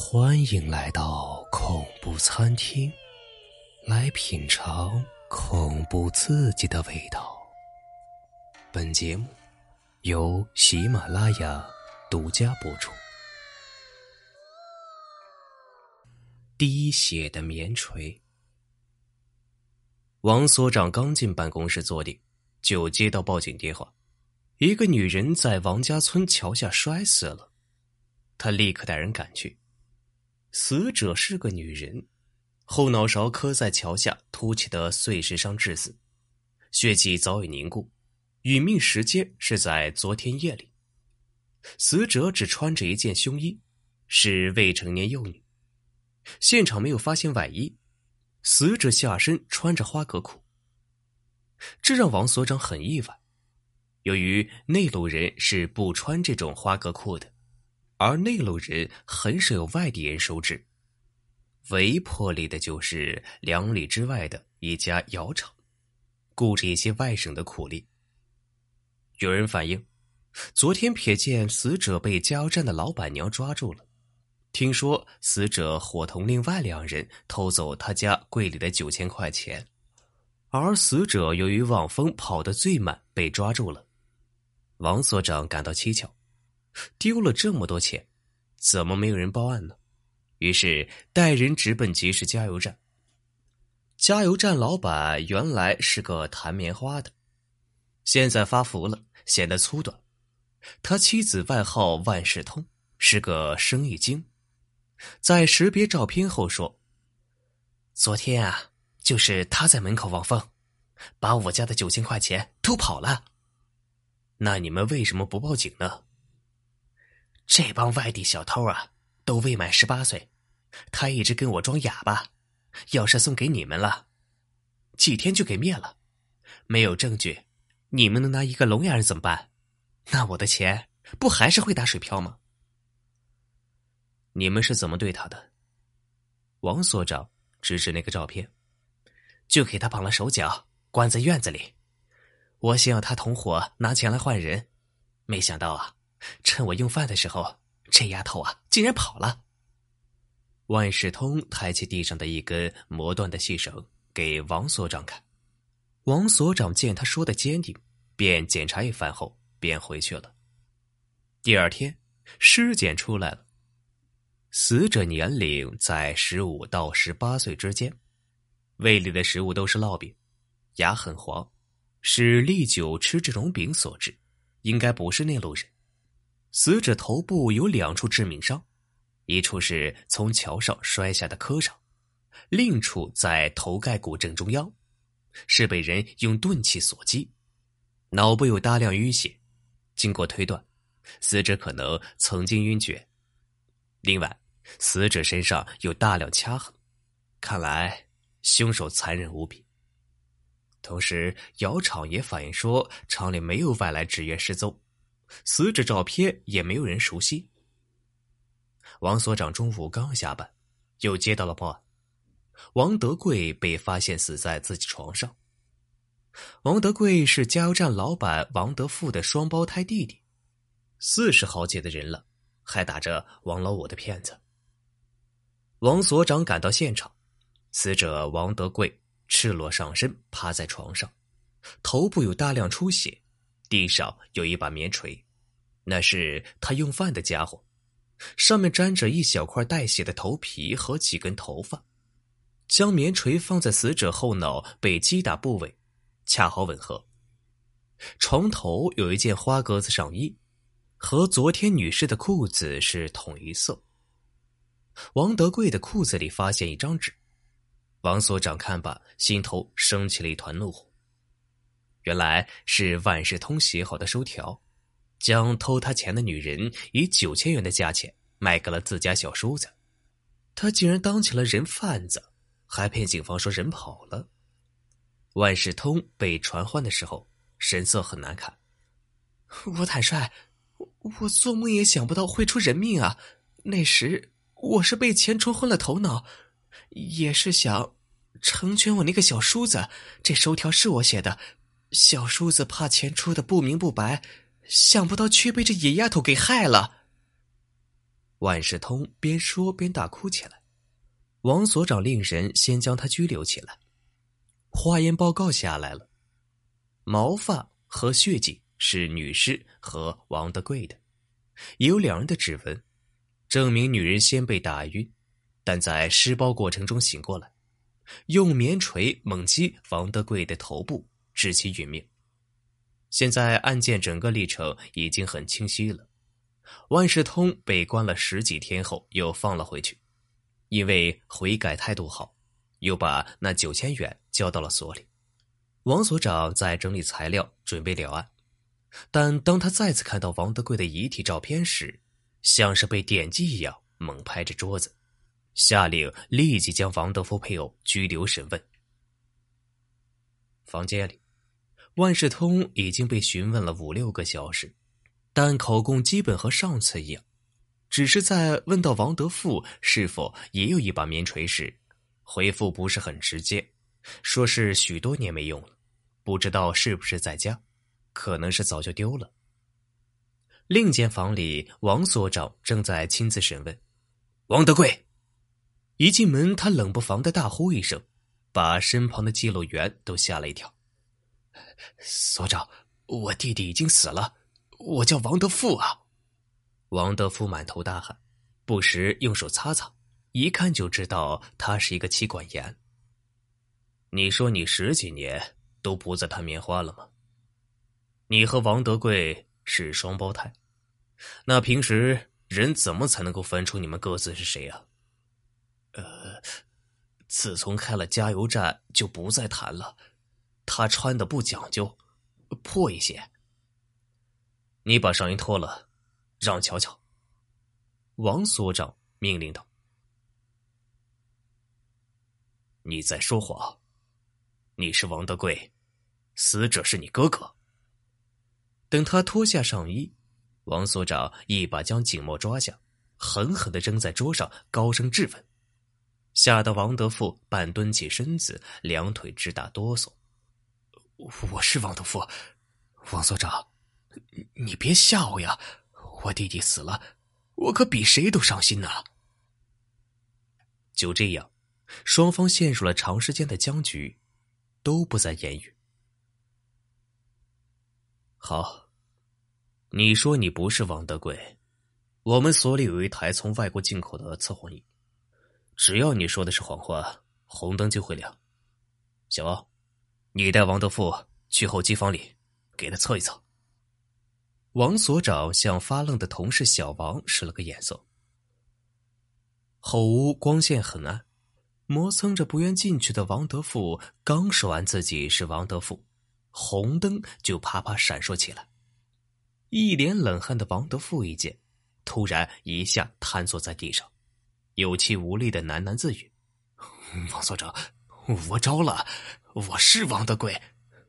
欢迎来到恐怖餐厅，来品尝恐怖刺激的味道。本节目由喜马拉雅独家播出。滴血的棉锤。王所长刚进办公室坐定，就接到报警电话：一个女人在王家村桥下摔死了。他立刻带人赶去。死者是个女人，后脑勺磕在桥下凸起的碎石上致死，血迹早已凝固，殒命时间是在昨天夜里。死者只穿着一件胸衣，是未成年幼女。现场没有发现外衣，死者下身穿着花格裤，这让王所长很意外。由于内陆人是不穿这种花格裤的。而内陆人很少有外地人收治，唯一破例的就是两里之外的一家窑厂，雇着一些外省的苦力。有人反映，昨天瞥见死者被加油站的老板娘抓住了，听说死者伙同另外两人偷走他家柜里的九千块钱，而死者由于望风跑得最慢被抓住了。王所长感到蹊跷。丢了这么多钱，怎么没有人报案呢？于是带人直奔集市加油站。加油站老板原来是个弹棉花的，现在发福了，显得粗短。他妻子外号万事通，是个生意精。在识别照片后说：“昨天啊，就是他在门口望风，把我家的九千块钱偷跑了。那你们为什么不报警呢？”这帮外地小偷啊，都未满十八岁，他一直跟我装哑巴。要是送给你们了，几天就给灭了。没有证据，你们能拿一个聋哑人怎么办？那我的钱不还是会打水漂吗？你们是怎么对他的？王所长指指那个照片，就给他绑了手脚，关在院子里。我想要他同伙拿钱来换人，没想到啊。趁我用饭的时候，这丫头啊，竟然跑了。万事通抬起地上的一根磨断的细绳，给王所长看。王所长见他说的坚定，便检查一番后，便回去了。第二天，尸检出来了，死者年龄在十五到十八岁之间，胃里的食物都是烙饼，牙很黄，是历久吃这种饼所致，应该不是内陆人。死者头部有两处致命伤，一处是从桥上摔下的磕伤，另一处在头盖骨正中央，是被人用钝器所击。脑部有大量淤血，经过推断，死者可能曾经晕厥。另外，死者身上有大量掐痕，看来凶手残忍无比。同时，窑厂也反映说，厂里没有外来职员失踪。死者照片也没有人熟悉。王所长中午刚下班，又接到了报案：王德贵被发现死在自己床上。王德贵是加油站老板王德富的双胞胎弟弟，四十好几的人了，还打着王老五的骗子。王所长赶到现场，死者王德贵赤裸上身趴在床上，头部有大量出血。地上有一把棉锤，那是他用饭的家伙，上面沾着一小块带血的头皮和几根头发。将棉锤放在死者后脑被击打部位，恰好吻合。床头有一件花格子上衣，和昨天女士的裤子是同一色。王德贵的裤子里发现一张纸，王所长看罢，心头升起了一团怒火。原来是万事通写好的收条，将偷他钱的女人以九千元的价钱卖给了自家小叔子，他竟然当起了人贩子，还骗警方说人跑了。万事通被传唤的时候，神色很难看。我坦率，我做梦也想不到会出人命啊！那时我是被钱冲昏了头脑，也是想成全我那个小叔子。这收条是我写的。小叔子怕钱出的不明不白，想不到却被这野丫头给害了。万事通边说边大哭起来。王所长令人先将他拘留起来。化验报告下来了，毛发和血迹是女尸和王德贵的，也有两人的指纹，证明女人先被打晕，但在施包过程中醒过来，用棉锤猛击王德贵的头部，致其殒命。现在案件整个历程已经很清晰了。万事通被关了十几天后，又放了回去，因为悔改态度好，又把那九千元交到了所里。王所长在整理材料，准备了案，但当他再次看到王德贵的遗体照片时，像是被电击一样，猛拍着桌子，下令立即将王德福配偶拘留审问。房间里。万事通已经被询问了五六个小时，但口供基本和上次一样，只是在问到王德富是否也有一把棉锤时，回复不是很直接，说是许多年没用了，不知道是不是在家，可能是早就丢了。另间房里，王所长正在亲自审问王德贵，一进门，他冷不防的大呼一声，把身旁的记录员都吓了一跳。所长，我弟弟已经死了，我叫王德富啊。王德富满头大汗，不时用手擦擦，一看就知道他是一个妻管严。你说你十几年都不再弹棉花了吗？你和王德贵是双胞胎，那平时人怎么才能够分出你们各自是谁啊？呃，自从开了加油站就不再谈了。他穿的不讲究，破一些。你把上衣脱了，让瞧瞧。王所长命令道：“你在说谎，你是王德贵，死者是你哥哥。”等他脱下上衣，王所长一把将景墨抓下，狠狠的扔在桌上，高声质问，吓得王德富半蹲起身子，两腿直打哆嗦。我是王德富，王所长，你别吓我呀！我弟弟死了，我可比谁都伤心呐。就这样，双方陷入了长时间的僵局，都不再言语。好，你说你不是王德贵，我们所里有一台从外国进口的测谎仪，只要你说的是谎话，红灯就会亮。小王。你带王德富去候机房里，给他测一测。王所长向发愣的同事小王使了个眼色。后屋光线很暗，磨蹭着不愿进去的王德富刚说完自己是王德富，红灯就啪啪闪烁起来。一脸冷汗的王德富一见，突然一下瘫坐在地上，有气无力的喃喃自语：“王所长，我招了。”我是王德贵，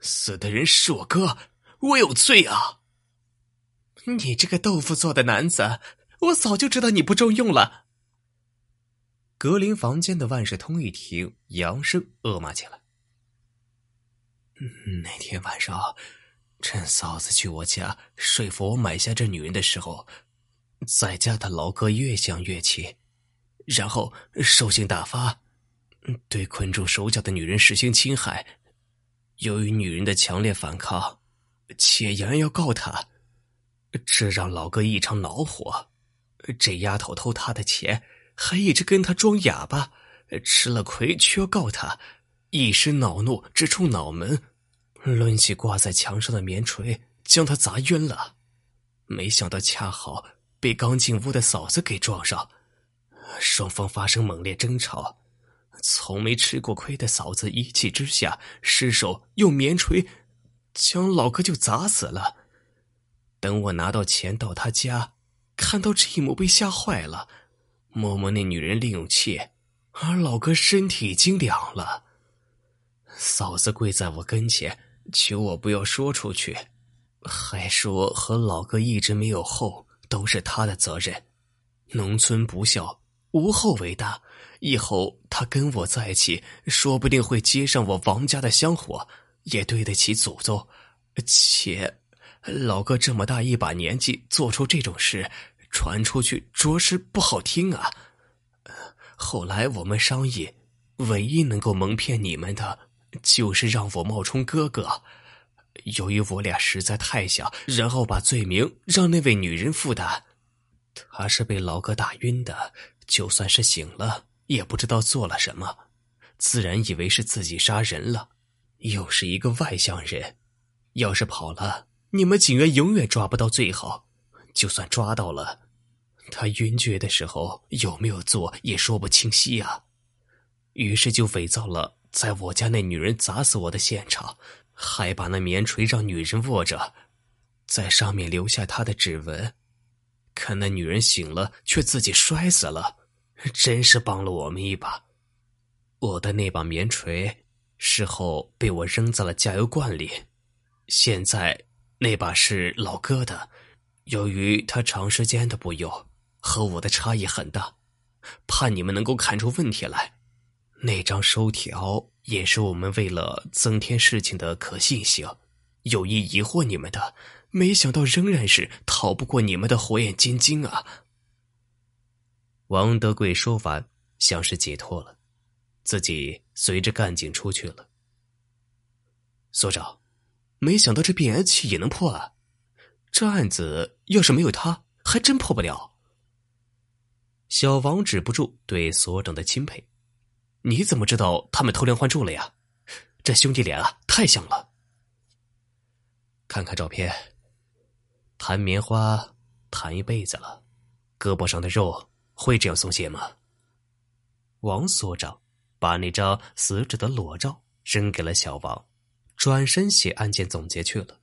死的人是我哥，我有罪啊！你这个豆腐做的男子，我早就知道你不中用了。格林房间的万事通一听，扬声恶骂起来。那天晚上，趁嫂子去我家说服我买下这女人的时候，在家的老哥越想越气，然后兽性大发。对困住手脚的女人实行侵害，由于女人的强烈反抗，且杨要告他，这让老哥异常恼火。这丫头偷他的钱，还一直跟他装哑巴，吃了亏却要告他，一时恼怒直冲脑门，抡起挂在墙上的棉锤将他砸晕了。没想到恰好被刚进屋的嫂子给撞上，双方发生猛烈争吵。从没吃过亏的嫂子一气之下失手用棉锤将老哥就砸死了。等我拿到钱到他家，看到这一幕被吓坏了，摸摸那女人利用器，而老哥身体已经凉了。嫂子跪在我跟前求我不要说出去，还说和老哥一直没有后都是他的责任，农村不孝无后为大。以后他跟我在一起，说不定会接上我王家的香火，也对得起祖宗。且，老哥这么大一把年纪做出这种事，传出去着实不好听啊。后来我们商议，唯一能够蒙骗你们的，就是让我冒充哥哥。由于我俩实在太小，然后把罪名让那位女人负担。她是被老哥打晕的，就算是醒了，也不知道做了什么，自然以为是自己杀人了。又是一个外乡人，要是跑了，你们警员永远抓不到最好。就算抓到了，他晕厥的时候有没有做也说不清晰啊。于是就伪造了在我家那女人砸死我的现场。还把那棉锤让女人握着，在上面留下她的指纹。可那女人醒了，却自己摔死了，真是帮了我们一把。我的那把棉锤事后被我扔在了加油罐里，现在那把是老哥的。由于他长时间的不用，和我的差异很大，怕你们能够看出问题来。那张收条也是我们为了增添事情的可信性，有意疑惑你们的，没想到仍然是逃不过你们的火眼金睛啊！王德贵说完，像是解脱了，自己随着干警出去了。所长，没想到这变压器也能破案，这案子要是没有他，还真破不了。小王止不住对所长的钦佩。你怎么知道他们偷梁换柱了呀？这兄弟俩啊，太像了。看看照片，弹棉花弹一辈子了，胳膊上的肉会这样松懈吗？王所长把那张死者的裸照扔给了小王，转身写案件总结去了。